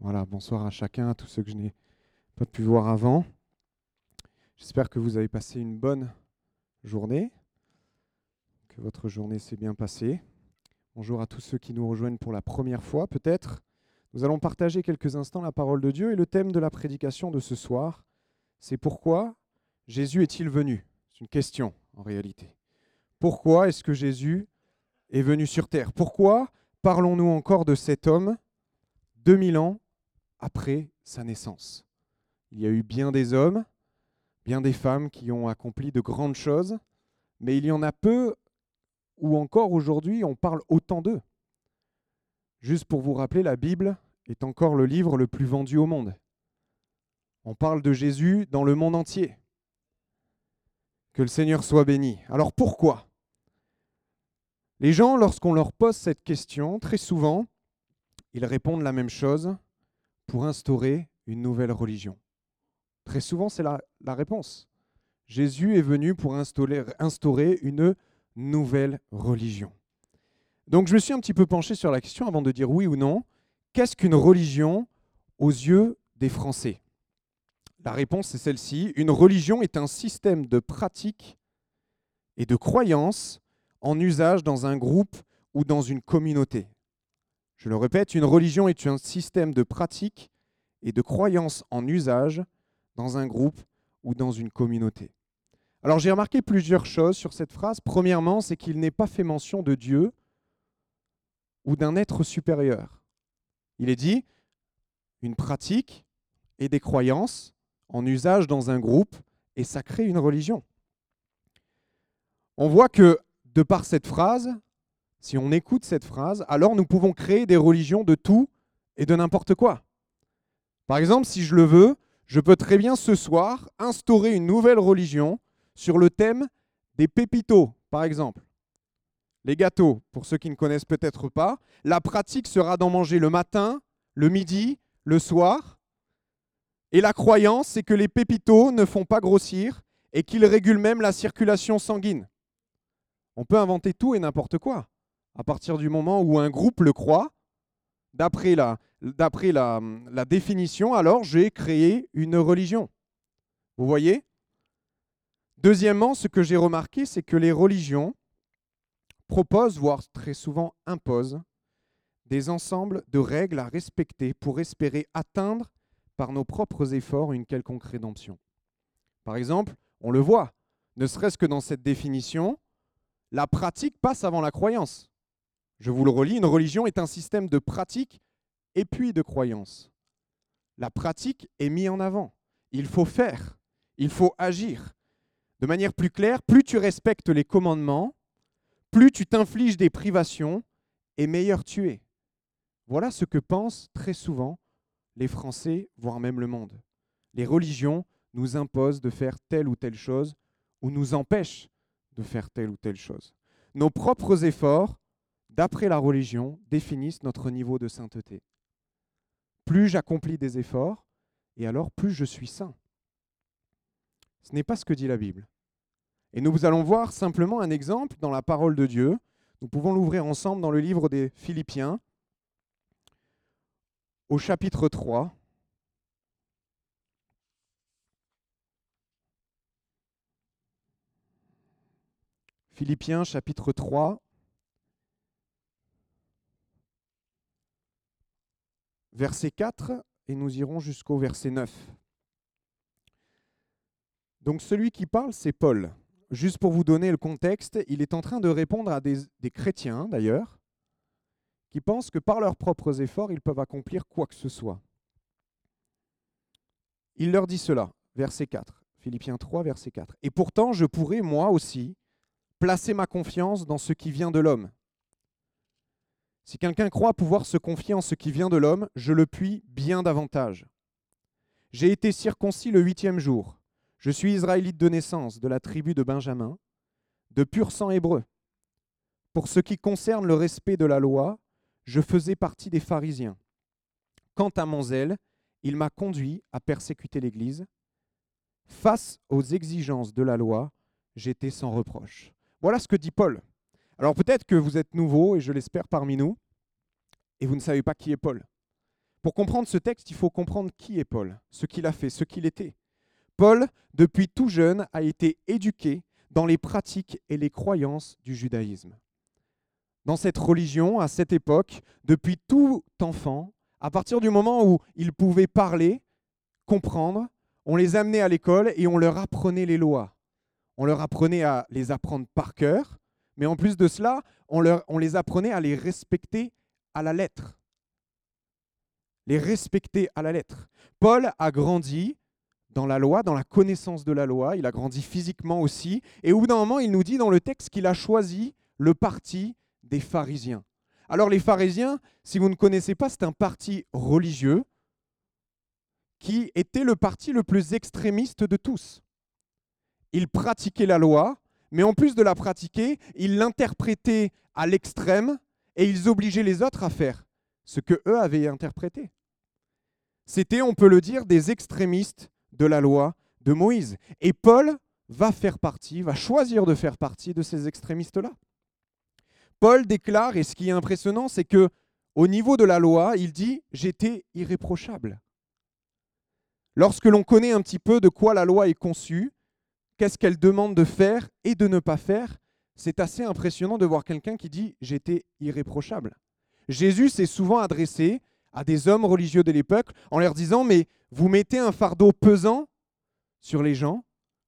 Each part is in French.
Voilà, bonsoir à chacun, à tous ceux que je n'ai pas pu voir avant. J'espère que vous avez passé une bonne journée, que votre journée s'est bien passée. Bonjour à tous ceux qui nous rejoignent pour la première fois, peut-être. Nous allons partager quelques instants la parole de Dieu et le thème de la prédication de ce soir, c'est pourquoi Jésus est-il venu? C'est une question en réalité. Pourquoi est-ce que Jésus est venu sur terre? Pourquoi parlons-nous encore de cet homme 2000 ans après sa naissance. Il y a eu bien des hommes, bien des femmes qui ont accompli de grandes choses, mais il y en a peu où encore aujourd'hui on parle autant d'eux. Juste pour vous rappeler, la Bible est encore le livre le plus vendu au monde. On parle de Jésus dans le monde entier. Que le Seigneur soit béni. Alors pourquoi? Les gens, lorsqu'on leur pose cette question, très souvent, ils répondent la même chose pour instaurer une nouvelle religion Très souvent, c'est la, réponse. Jésus est venu pour instaurer, instaurer une nouvelle religion. Donc je me suis un petit peu penché sur la question avant de dire oui ou non. Qu'est-ce qu'une religion aux yeux des Français? La réponse est celle-ci. Une religion est un système de pratiques et de croyances en usage dans un groupe ou dans une communauté. Je le répète, une religion est un système de pratiques et de croyances en usage dans un groupe ou dans une communauté. Alors j'ai remarqué plusieurs choses sur cette phrase. Premièrement, c'est qu'il n'est pas fait mention de Dieu ou d'un être supérieur. Il est dit une pratique et des croyances en usage dans un groupe et ça crée une religion. On voit que de par cette phrase, si on écoute cette phrase, alors nous pouvons créer des religions de tout et de n'importe quoi. Par exemple, si je le veux, je peux très bien ce soir instaurer une nouvelle religion sur le thème des pépitos, par exemple. Les gâteaux, pour ceux qui ne connaissent peut-être pas, la pratique sera d'en manger le matin, le midi, le soir. Et la croyance, c'est que les pépitos ne font pas grossir et qu'ils régulent même la circulation sanguine. On peut inventer tout et n'importe quoi à partir du moment où un groupe le croit, d'après la, définition, alors j'ai créé une religion. Vous voyez? Deuxièmement, ce que j'ai remarqué, c'est que les religions proposent, voire très souvent imposent, des ensembles de règles à respecter pour espérer atteindre par nos propres efforts une quelconque rédemption. Par exemple, on le voit, ne serait-ce que dans cette définition, la pratique passe avant la croyance. Je vous le relis, une religion est un système de pratique et puis de croyance. La pratique est mise en avant. Il faut faire, il faut agir. De manière plus claire, plus tu respectes les commandements, plus tu t'infliges des privations, et meilleur tu es. Voilà ce que pensent très souvent les Français, voire même le monde. Les religions nous imposent de faire telle ou telle chose ou nous empêchent de faire telle ou telle chose. Nos propres efforts d'après la religion, définissent notre niveau de sainteté. Plus j'accomplis des efforts, et alors plus je suis saint. Ce n'est pas ce que dit la Bible. Et nous allons voir simplement un exemple dans la parole de Dieu. Nous pouvons l'ouvrir ensemble dans le livre des Philippiens, au chapitre 3. Philippiens chapitre 3, verset 4 et nous irons jusqu'au verset 9. Donc celui qui parle, c'est Paul. Juste pour vous donner le contexte, il est en train de répondre à des, chrétiens, d'ailleurs, qui pensent que par leurs propres efforts, ils peuvent accomplir quoi que ce soit. Il leur dit cela, verset 4, Philippiens 3, verset 4. Et pourtant, je pourrais, moi aussi, placer ma confiance dans ce qui vient de l'homme. Si quelqu'un croit pouvoir se confier en ce qui vient de l'homme, je le puis bien davantage. J'ai été circoncis le huitième jour. Je suis israélite de naissance, de la tribu de Benjamin, de pur sang hébreu. Pour ce qui concerne le respect de la loi, je faisais partie des pharisiens. Quant à mon zèle, il m'a conduit à persécuter l'Église. Face aux exigences de la loi, j'étais sans reproche. Voilà ce que dit Paul. Alors peut-être que vous êtes nouveau, et je l'espère parmi nous, et vous ne savez pas qui est Paul. Pour comprendre ce texte, il faut comprendre qui est Paul, ce qu'il a fait, ce qu'il était. Paul, depuis tout jeune, a été éduqué dans les pratiques et les croyances du judaïsme. Dans cette religion, à cette époque, depuis tout enfant, à partir du moment où il pouvait parler, comprendre, on les amenait à l'école et on leur apprenait les lois. On leur apprenait à les apprendre par cœur, mais en plus de cela, on, les apprenait à les respecter à la lettre. Les respecter à la lettre. Paul a grandi dans la loi, dans la connaissance de la loi, il a grandi physiquement aussi, et au bout d'un moment, il nous dit dans le texte qu'il a choisi le parti des pharisiens. Alors les pharisiens, si vous ne connaissez pas, c'est un parti religieux qui était le parti le plus extrémiste de tous. Ils pratiquaient la loi, mais en plus de la pratiquer, ils l'interprétaient à l'extrême et ils obligeaient les autres à faire ce que eux avaient interprété. C'était, on peut le dire, des extrémistes de la loi de Moïse. Et Paul va faire partie, va choisir de faire partie de ces extrémistes-là. Paul déclare, et ce qui est impressionnant, c'est que au niveau de la loi, il dit J'étais irréprochable. Lorsque l'on connaît un petit peu de quoi la loi est conçue, qu'est-ce qu'elle demande de faire et de ne pas faire, c'est assez impressionnant de voir quelqu'un qui dit J'étais irréprochable. Jésus s'est souvent adressé à des hommes religieux de l'époque en leur disant Mais vous mettez un fardeau pesant sur les gens,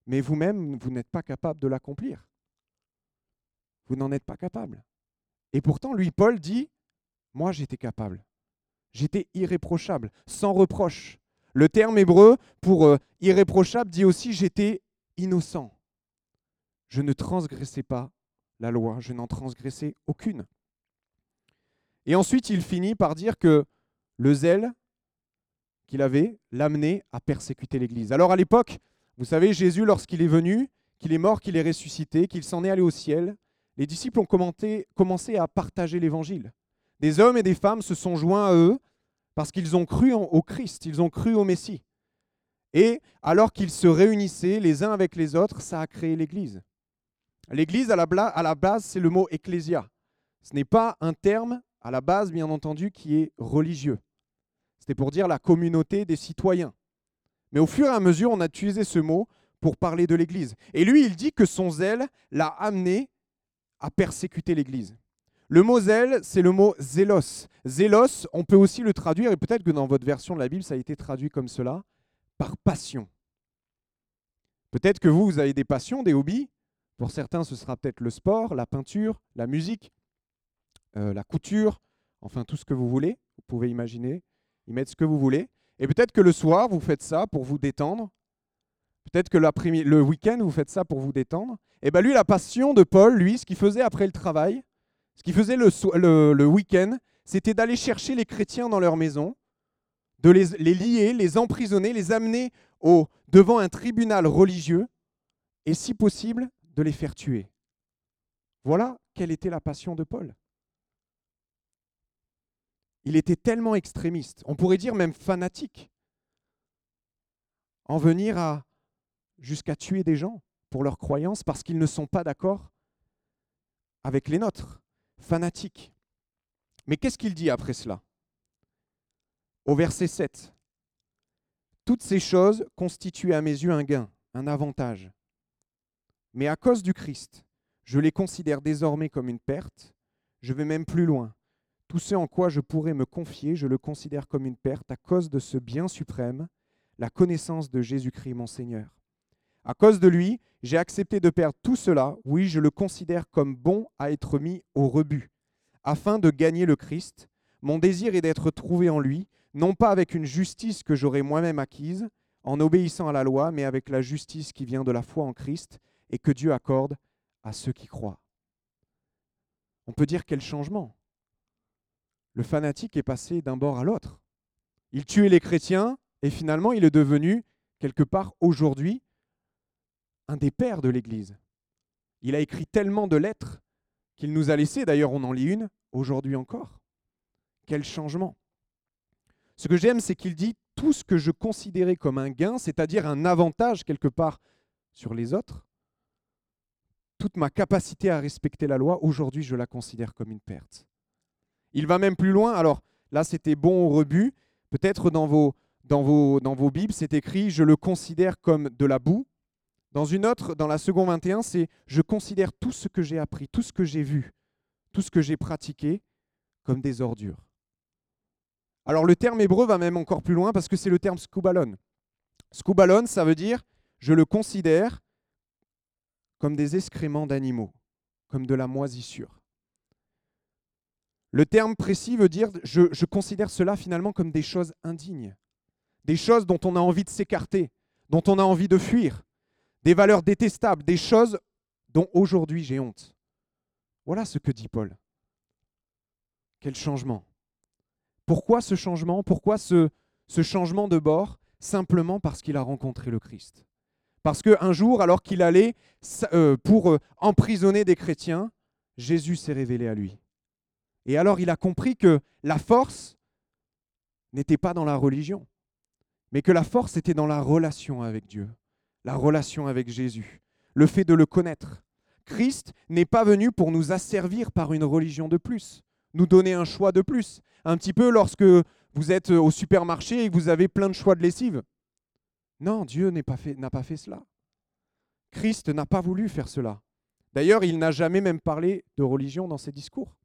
mais vous-même, vous n'êtes pas capable de l'accomplir. Vous n'en êtes pas capable. Et pourtant, lui, Paul dit Moi, j'étais capable. J'étais irréprochable, sans reproche. Le terme hébreu pour euh, irréprochable dit aussi j'étais innocent. Je ne transgressais pas la loi, je n'en transgressais aucune. Et ensuite, il finit par dire que le zèle qu'il avait l'amenait à persécuter l'Église. Alors à l'époque, vous savez, Jésus, lorsqu'il est venu, qu'il est mort, qu'il est ressuscité, qu'il s'en est allé au ciel, les disciples ont commencé à partager l'Évangile. Des hommes et des femmes se sont joints à eux parce qu'ils ont cru au Christ, ils ont cru au Messie. Et alors qu'ils se réunissaient les uns avec les autres, ça a créé l'Église. L'Église, à la, base, c'est le mot ecclésia. Ce n'est pas un terme, à la base, bien entendu, qui est religieux. C'était pour dire la communauté des citoyens. Mais au fur et à mesure, on a utilisé ce mot pour parler de l'Église. Et lui, il dit que son zèle l'a amené à persécuter l'Église. Le mot zèle, c'est le mot zélos. Zélos, on peut aussi le traduire, et peut-être que dans votre version de la Bible, ça a été traduit comme cela, par passion. Peut-être que vous, avez des passions, des hobbies. Pour certains, ce sera peut-être le sport, la peinture, la musique, euh, la couture, enfin tout ce que vous voulez. Vous pouvez imaginer, y mettre ce que vous voulez. Et peut-être que le soir, vous faites ça pour vous détendre. Peut-être que le week-end, vous faites ça pour vous détendre. Et eh bien lui, la passion de Paul, lui, ce qu'il faisait après le travail, ce qu'il faisait le, week-end, c'était d'aller chercher les chrétiens dans leur maison, de les, lier, les emprisonner, les amener au, devant un tribunal religieux, et si possible, de les faire tuer. Voilà quelle était la passion de Paul. Il était tellement extrémiste, on pourrait dire même fanatique, en venir à jusqu'à tuer des gens pour leurs croyances parce qu'ils ne sont pas d'accord avec les nôtres fanatique. Mais qu'est-ce qu'il dit après cela? Au verset 7, Toutes ces choses constituent à mes yeux un gain, un avantage. Mais à cause du Christ, je les considère désormais comme une perte. Je vais même plus loin. Tout ce en quoi je pourrais me confier, je le considère comme une perte à cause de ce bien suprême, la connaissance de Jésus-Christ mon Seigneur. À cause de lui, j'ai accepté de perdre tout cela, oui, je le considère comme bon à être mis au rebut, afin de gagner le Christ. Mon désir est d'être trouvé en lui, non pas avec une justice que j'aurais moi-même acquise, en obéissant à la loi, mais avec la justice qui vient de la foi en Christ et que Dieu accorde à ceux qui croient. On peut dire quel changement. Le fanatique est passé d'un bord à l'autre. Il tuait les chrétiens et finalement il est devenu, quelque part aujourd'hui, un des pères de l'Église. Il a écrit tellement de lettres qu'il nous a laissé, d'ailleurs on en lit une aujourd'hui encore. Quel changement. Ce que j'aime, c'est qu'il dit tout ce que je considérais comme un gain, c'est-à-dire un avantage quelque part sur les autres, toute ma capacité à respecter la loi, aujourd'hui je la considère comme une perte. Il va même plus loin, alors là c'était bon au rebut, Peut-être dans vos, dans, vos, Bibles, c'est écrit Je le considère comme de la boue. Dans une autre, dans la seconde 21, c'est Je considère tout ce que j'ai appris, tout ce que j'ai vu, tout ce que j'ai pratiqué comme des ordures. Alors le terme hébreu va même encore plus loin parce que c'est le terme skubalon. Skubalon, ça veut dire je le considère comme des excréments d'animaux, comme de la moisissure. Le terme précis veut dire je, je, considère cela finalement comme des choses indignes, des choses dont on a envie de s'écarter, dont on a envie de fuir, des valeurs détestables, des choses dont aujourd'hui j'ai honte. Voilà ce que dit Paul. Quel changement. Pourquoi ce changement? Pourquoi ce, changement de bord? Simplement parce qu'il a rencontré le Christ. Parce qu'un jour, alors qu'il allait euh, pour euh, emprisonner des chrétiens, Jésus s'est révélé à lui. Et alors il a compris que la force n'était pas dans la religion, mais que la force était dans la relation avec Dieu, la relation avec Jésus, le fait de le connaître. Christ n'est pas venu pour nous asservir par une religion de plus, nous donner un choix de plus. Un petit peu lorsque vous êtes au supermarché et que vous avez plein de choix de lessive. Non, Dieu n'a pas, fait, pas fait cela. Christ n'a pas voulu faire cela. D'ailleurs, il n'a jamais même parlé de religion dans ses discours.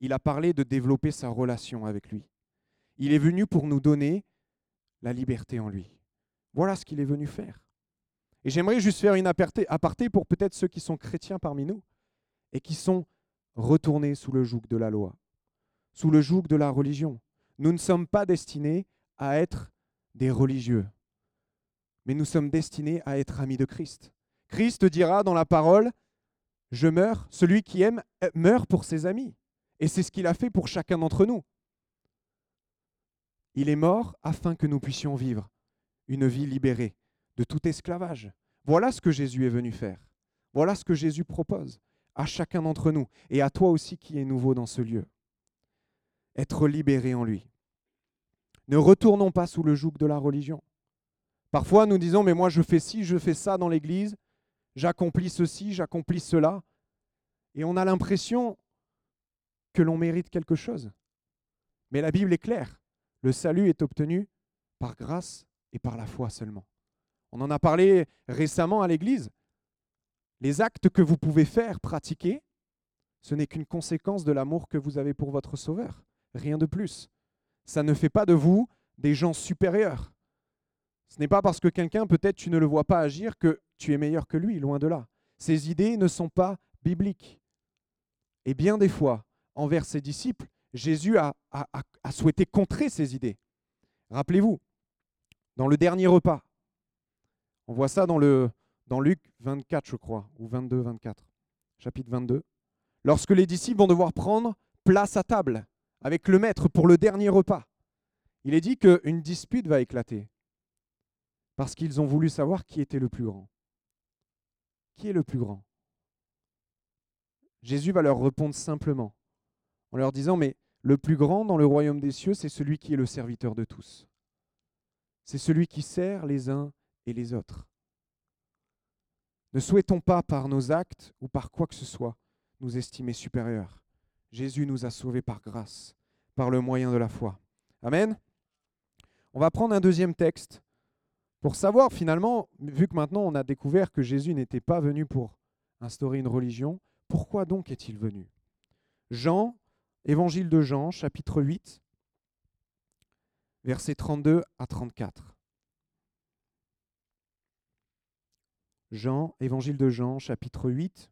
Il a parlé de développer sa relation avec lui. Il est venu pour nous donner la liberté en lui. Voilà ce qu'il est venu faire. Et j'aimerais juste faire une aparté, aparté pour peut-être ceux qui sont chrétiens parmi nous et qui sont retournés sous le joug de la loi, sous le joug de la religion. Nous ne sommes pas destinés à être des religieux mais nous sommes destinés à être amis de Christ. Christ dira dans la parole, je meurs, celui qui aime euh, meurt pour ses amis. Et c'est ce qu'il a fait pour chacun d'entre nous. Il est mort afin que nous puissions vivre une vie libérée de tout esclavage. Voilà ce que Jésus est venu faire. Voilà ce que Jésus propose à chacun d'entre nous et à toi aussi qui es nouveau dans ce lieu. Être libéré en lui. Ne retournons pas sous le joug de la religion. Parfois, nous disons, mais moi, je fais ci, je fais ça dans l'Église, j'accomplis ceci, j'accomplis cela. Et on a l'impression que l'on mérite quelque chose. Mais la Bible est claire. Le salut est obtenu par grâce et par la foi seulement. On en a parlé récemment à l'Église. Les actes que vous pouvez faire, pratiquer, ce n'est qu'une conséquence de l'amour que vous avez pour votre Sauveur. Rien de plus. Ça ne fait pas de vous des gens supérieurs. Ce n'est pas parce que quelqu'un, peut-être tu ne le vois pas agir, que tu es meilleur que lui, loin de là. Ces idées ne sont pas bibliques. Et bien des fois, envers ses disciples, Jésus a, souhaité contrer ces idées. Rappelez-vous, dans le dernier repas, on voit ça dans, le, dans Luc 24, je crois, ou 22, 24, chapitre 22. Lorsque les disciples vont devoir prendre place à table avec le maître pour le dernier repas, il est dit qu'une dispute va éclater parce qu'ils ont voulu savoir qui était le plus grand. Qui est le plus grand? Jésus va leur répondre simplement, en leur disant, mais le plus grand dans le royaume des cieux, c'est celui qui est le serviteur de tous. C'est celui qui sert les uns et les autres. Ne souhaitons pas par nos actes ou par quoi que ce soit nous estimer supérieurs. Jésus nous a sauvés par grâce, par le moyen de la foi. Amen. On va prendre un deuxième texte pour savoir finalement, vu que maintenant on a découvert que Jésus n'était pas venu pour instaurer une religion, pourquoi donc est-il venu? Jean, évangile de Jean, chapitre 8, versets 32 à 34. Jean, évangile de Jean, chapitre 8,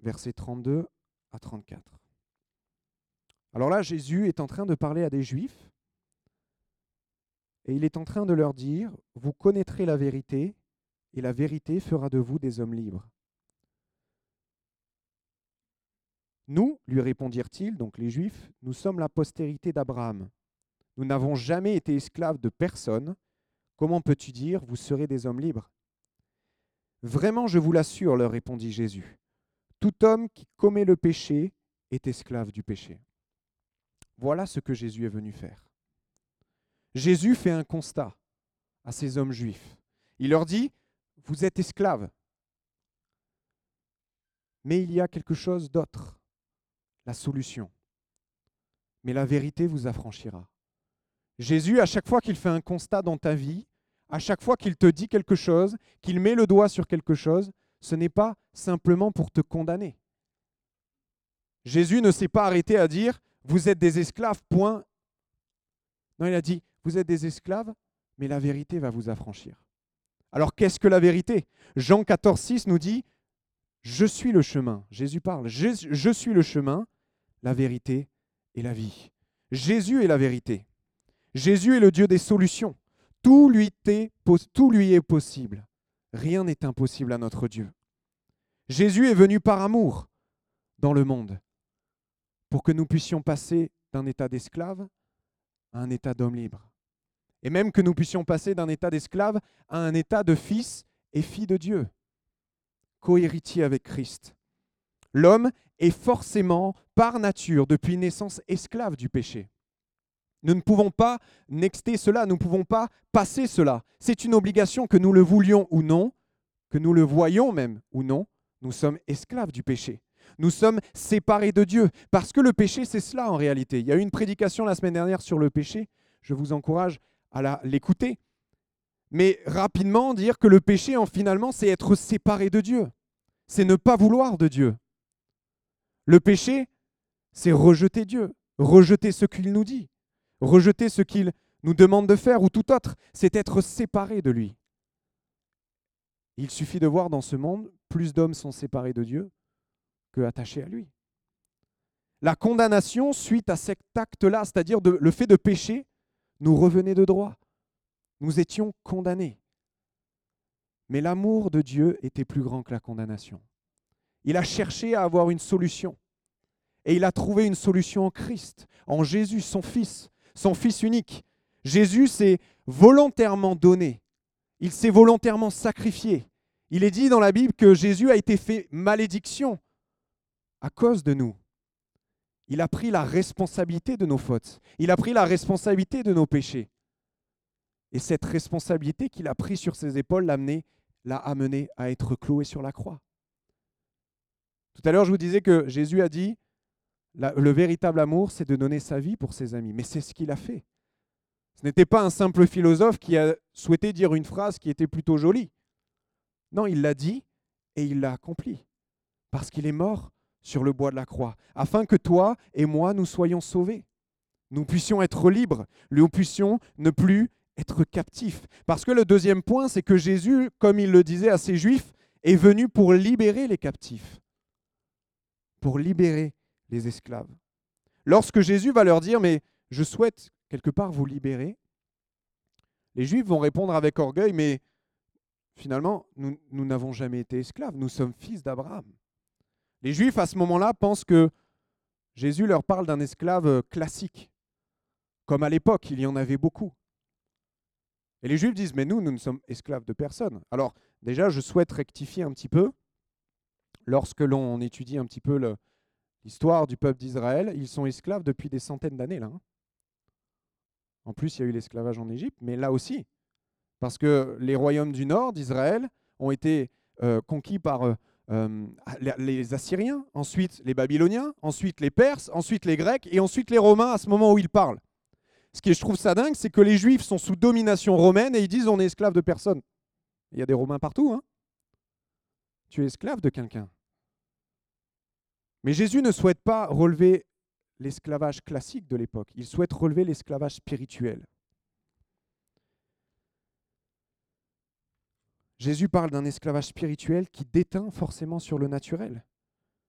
versets 32 à 34. Alors là, Jésus est en train de parler à des Juifs et il est en train de leur dire, vous connaîtrez la vérité et la vérité fera de vous des hommes libres. Nous, lui répondirent-ils, donc les Juifs, nous sommes la postérité d'Abraham. Nous n'avons jamais été esclaves de personne. Comment peux-tu dire, vous serez des hommes libres? Vraiment, je vous l'assure, leur répondit Jésus, tout homme qui commet le péché est esclave du péché. Voilà ce que Jésus est venu faire. Jésus fait un constat à ces hommes juifs. Il leur dit, vous êtes esclaves, mais il y a quelque chose d'autre. la solution. Mais la vérité vous affranchira. Jésus, à chaque fois qu'il fait un constat dans ta vie, à chaque fois qu'il te dit quelque chose, qu'il met le doigt sur quelque chose, ce n'est pas simplement pour te condamner. Jésus ne s'est pas arrêté à dire Vous êtes des esclaves, point. Non, il a dit Vous êtes des esclaves, mais la vérité va vous affranchir. Alors qu'est-ce que la vérité? Jean 14, 6 nous dit Je suis le chemin. Jésus parle je, je suis le chemin, la vérité et la vie. Jésus est la vérité. Jésus est le Dieu des solutions. Tout lui, est, possible. Rien n'est impossible à notre Dieu. Jésus est venu par amour dans le monde pour que nous puissions passer d'un état d'esclave à un état d'homme libre. Et même que nous puissions passer d'un état d'esclave à un état de fils et fille de Dieu, cohéritier avec Christ. L'homme est forcément, par nature, depuis naissance, esclave du péché. Nous ne pouvons pas nexter cela, nous ne pouvons pas passer cela. C'est une obligation que nous le voulions ou non, que nous le voyons même ou non, nous sommes esclaves du péché. Nous sommes séparés de Dieu. Parce que le péché, c'est cela en réalité. Il y a eu une prédication la semaine dernière sur le péché. Je vous encourage à l'écouter. Mais rapidement, dire que le péché, en finalement, c'est être séparé de Dieu. C'est ne pas vouloir de Dieu. Le péché, c'est rejeter Dieu, rejeter ce qu'il nous dit, rejeter ce qu'il nous demande de faire ou tout autre. C'est être séparé de lui. Il suffit de voir dans ce monde, plus d'hommes sont séparés de Dieu que attachés à lui. La condamnation suite à cet acte-là, c'est-à-dire le fait de pécher, nous revenait de droit. Nous étions condamnés. Mais l'amour de Dieu était plus grand que la condamnation. Il a cherché à avoir une solution. Et il a trouvé une solution en Christ, en Jésus, son Fils, son Fils unique. Jésus s'est volontairement donné. Il s'est volontairement sacrifié. Il est dit dans la Bible que Jésus a été fait malédiction à cause de nous. Il a pris la responsabilité de nos fautes. Il a pris la responsabilité de nos péchés. Et cette responsabilité qu'il a prise sur ses épaules l'a amené à être cloué sur la croix. Tout à l'heure, je vous disais que Jésus a dit, le véritable amour, c'est de donner sa vie pour ses amis. Mais c'est ce qu'il a fait. Ce n'était pas un simple philosophe qui a souhaité dire une phrase qui était plutôt jolie. Non, il l'a dit et il l'a accompli. Parce qu'il est mort sur le bois de la croix, afin que toi et moi, nous soyons sauvés. Nous puissions être libres, nous puissions ne plus être captifs. Parce que le deuxième point, c'est que Jésus, comme il le disait à ses Juifs, est venu pour libérer les captifs, pour libérer les esclaves. Lorsque Jésus va leur dire, mais je souhaite quelque part vous libérer, les Juifs vont répondre avec orgueil, mais finalement, nous n'avons jamais été esclaves, nous sommes fils d'Abraham. Les Juifs, à ce moment-là, pensent que Jésus leur parle d'un esclave classique, comme à l'époque, il y en avait beaucoup. Et les Juifs disent, mais nous, nous ne sommes esclaves de personne. Alors, déjà, je souhaite rectifier un petit peu. Lorsque l'on étudie un petit peu l'histoire du peuple d'Israël, ils sont esclaves depuis des centaines d'années. là. Hein. En plus, il y a eu l'esclavage en Égypte, mais là aussi, parce que les royaumes du nord d'Israël ont été euh, conquis par euh, euh, les Assyriens, ensuite les Babyloniens, ensuite les Perses, ensuite les Grecs et ensuite les Romains à ce moment où ils parlent. Ce qui je trouve ça dingue, c'est que les Juifs sont sous domination romaine et ils disent on est esclave de personne. Il y a des Romains partout. Hein tu es esclave de quelqu'un. Mais Jésus ne souhaite pas relever l'esclavage classique de l'époque, il souhaite relever l'esclavage spirituel. Jésus parle d'un esclavage spirituel qui déteint forcément sur le naturel.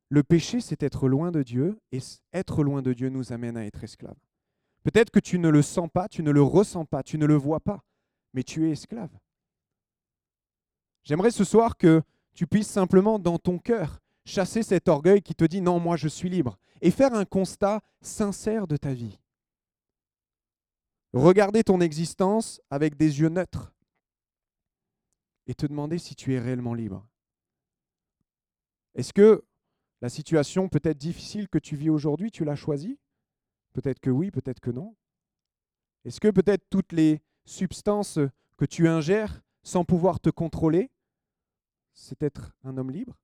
Le péché, c'est être loin de Dieu, et être loin de Dieu nous amène à être esclave. Peut-être que tu ne le sens pas, tu ne le ressens pas, tu ne le vois pas, mais tu es esclave. J'aimerais ce soir que tu puisses simplement dans ton cœur chasser cet orgueil qui te dit non, moi je suis libre, et faire un constat sincère de ta vie. Regarder ton existence avec des yeux neutres et te demander si tu es réellement libre. Est-ce que la situation peut-être difficile que tu vis aujourd'hui, tu l'as choisie? Peut-être que oui, peut-être que non. Est-ce que peut-être toutes les substances que tu ingères sans pouvoir te contrôler, c'est être un homme libre?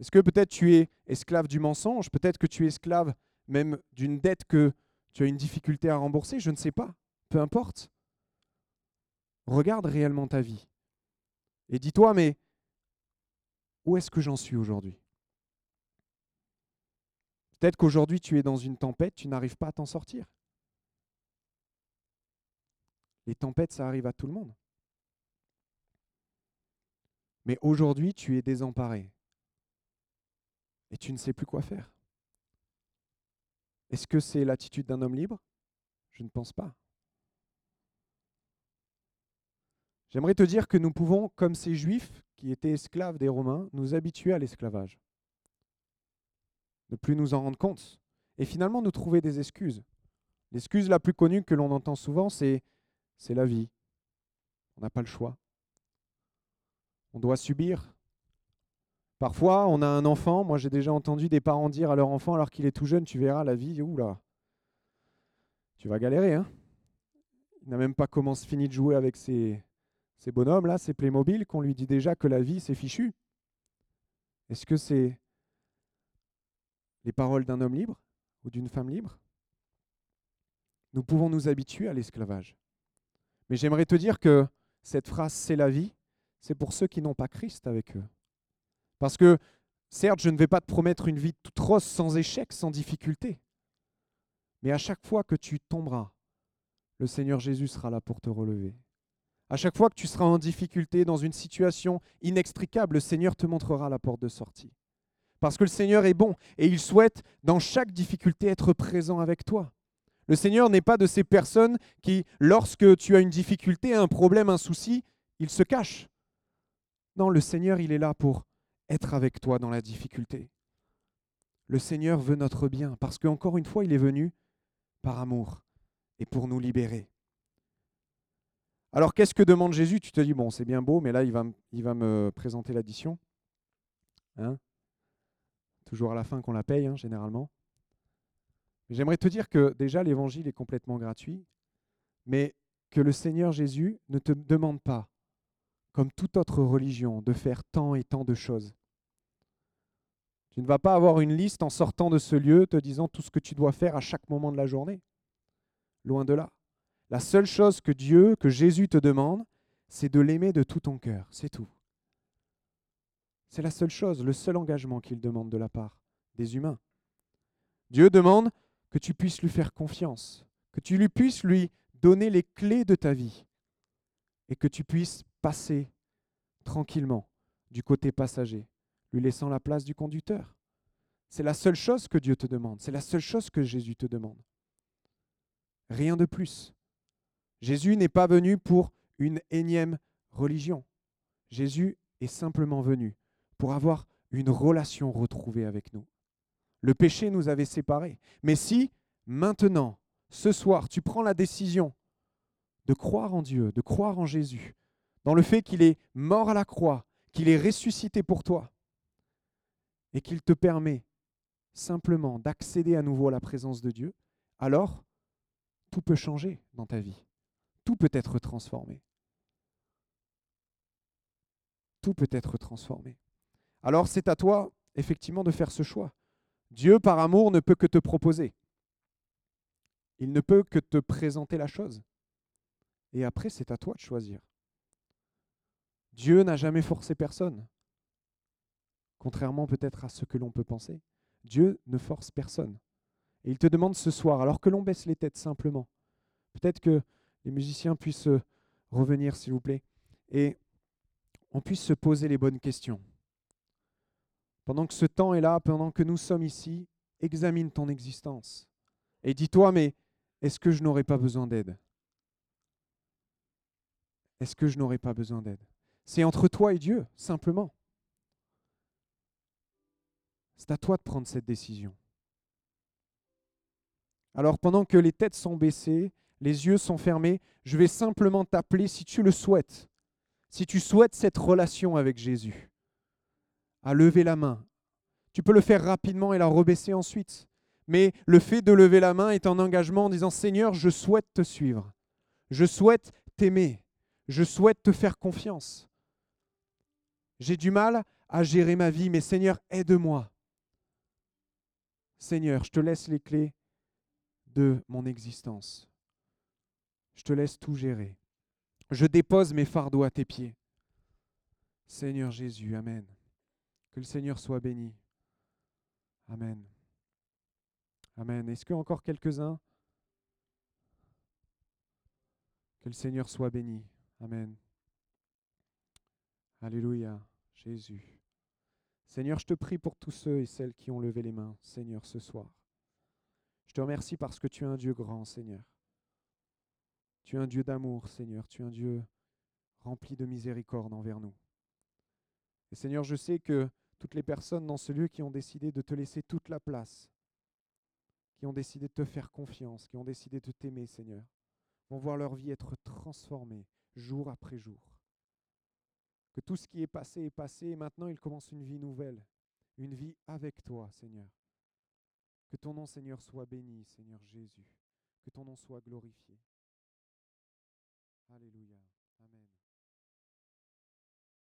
Est-ce que peut-être tu es esclave du mensonge? Peut-être que tu es esclave même d'une dette que tu as une difficulté à rembourser? Je ne sais pas. Peu importe. Regarde réellement ta vie. Et dis-toi, mais où est-ce que j'en suis aujourd'hui? Peut-être qu'aujourd'hui tu es dans une tempête, tu n'arrives pas à t'en sortir. Les tempêtes, ça arrive à tout le monde. Mais aujourd'hui, tu es désemparé et tu ne sais plus quoi faire. Est-ce que c'est l'attitude d'un homme libre? Je ne pense pas. J'aimerais te dire que nous pouvons, comme ces Juifs qui étaient esclaves des Romains, nous habituer à l'esclavage. Ne plus nous en rendre compte. Et finalement, nous trouver des excuses. L'excuse la plus connue que l'on entend souvent, c'est c'est la vie. On n'a pas le choix. On doit subir. Parfois, on a un enfant. Moi, j'ai déjà entendu des parents dire à leur enfant, alors qu'il est tout jeune, tu verras la vie, oula, tu vas galérer. Hein Il n'a même pas commencé fini de jouer avec ses, ces bonhommes-là, ces Playmobil, qu'on lui dit déjà que la vie, c'est fichu. Est-ce que c'est les paroles d'un homme libre ou d'une femme libre? Nous pouvons nous habituer à l'esclavage. Mais j'aimerais te dire que cette phrase c'est la vie, c'est pour ceux qui n'ont pas Christ avec eux. Parce que, certes, je ne vais pas te promettre une vie toute rose, sans échec, sans difficulté. Mais à chaque fois que tu tomberas, le Seigneur Jésus sera là pour te relever. À chaque fois que tu seras en difficulté, dans une situation inextricable, le Seigneur te montrera la porte de sortie. Parce que le Seigneur est bon et il souhaite, dans chaque difficulté, être présent avec toi. Le Seigneur n'est pas de ces personnes qui, lorsque tu as une difficulté, un problème, un souci, il se cache. Non, le Seigneur, il est là pour être avec toi dans la difficulté. Le Seigneur veut notre bien, parce qu'encore une fois, il est venu par amour et pour nous libérer. Alors qu'est-ce que demande Jésus? Tu te dis, bon, c'est bien beau, mais là, il va, me présenter l'addition. Hein? Toujours à la fin qu'on la paye, hein, généralement. J'aimerais te dire que déjà l'évangile est complètement gratuit, mais que le Seigneur Jésus ne te demande pas, comme toute autre religion, de faire tant et tant de choses. Tu ne vas pas avoir une liste en sortant de ce lieu te disant tout ce que tu dois faire à chaque moment de la journée. Loin de là. La seule chose que Dieu, que Jésus te demande, c'est de l'aimer de tout ton cœur. C'est tout. C'est la seule chose, le seul engagement qu'il demande de la part des humains. Dieu demande que tu puisses lui faire confiance, que tu lui puisses lui donner les clés de ta vie et que tu puisses passer tranquillement du côté passager, lui laissant la place du conducteur. C'est la seule chose que Dieu te demande, c'est la seule chose que Jésus te demande. Rien de plus. Jésus n'est pas venu pour une énième religion. Jésus est simplement venu pour avoir une relation retrouvée avec nous. Le péché nous avait séparés. Mais si maintenant, ce soir, tu prends la décision de croire en Dieu, de croire en Jésus, dans le fait qu'il est mort à la croix, qu'il est ressuscité pour toi, et qu'il te permet simplement d'accéder à nouveau à la présence de Dieu, alors tout peut changer dans ta vie. Tout peut être transformé. Tout peut être transformé. Alors c'est à toi, effectivement, de faire ce choix. Dieu, par amour, ne peut que te proposer. Il ne peut que te présenter la chose. Et après, c'est à toi de choisir. Dieu n'a jamais forcé personne. Contrairement peut-être à ce que l'on peut penser. Dieu ne force personne. Et il te demande ce soir, alors que l'on baisse les têtes simplement, peut-être que les musiciens puissent revenir, s'il vous plaît, et on puisse se poser les bonnes questions. Pendant que ce temps est là, pendant que nous sommes ici, examine ton existence. Et dis-toi, mais est-ce que je n'aurais pas besoin d'aide? Est-ce que je n'aurais pas besoin d'aide? C'est entre toi et Dieu, simplement. C'est à toi de prendre cette décision. Alors pendant que les têtes sont baissées, les yeux sont fermés, je vais simplement t'appeler si tu le souhaites, si tu souhaites cette relation avec Jésus à lever la main. Tu peux le faire rapidement et la rebaisser ensuite. Mais le fait de lever la main est un engagement en disant Seigneur, je souhaite te suivre. Je souhaite t'aimer. Je souhaite te faire confiance. J'ai du mal à gérer ma vie, mais Seigneur, aide-moi. Seigneur, je te laisse les clés de mon existence. Je te laisse tout gérer. Je dépose mes fardeaux à tes pieds. Seigneur Jésus, Amen. Que le Seigneur soit béni. Amen. Amen. Est-ce que encore quelques-uns? Que le Seigneur soit béni. Amen. Alléluia, Jésus. Seigneur, je te prie pour tous ceux et celles qui ont levé les mains, Seigneur, ce soir. Je te remercie parce que tu es un Dieu grand, Seigneur. Tu es un Dieu d'amour, Seigneur. Tu es un Dieu rempli de miséricorde envers nous. Et Seigneur, je sais que toutes les personnes dans ce lieu qui ont décidé de te laisser toute la place, qui ont décidé de te faire confiance, qui ont décidé de t'aimer, Seigneur, vont voir leur vie être transformée jour après jour. Que tout ce qui est passé est passé et maintenant ils commencent une vie nouvelle, une vie avec toi, Seigneur. Que ton nom, Seigneur, soit béni, Seigneur Jésus. Que ton nom soit glorifié. Alléluia.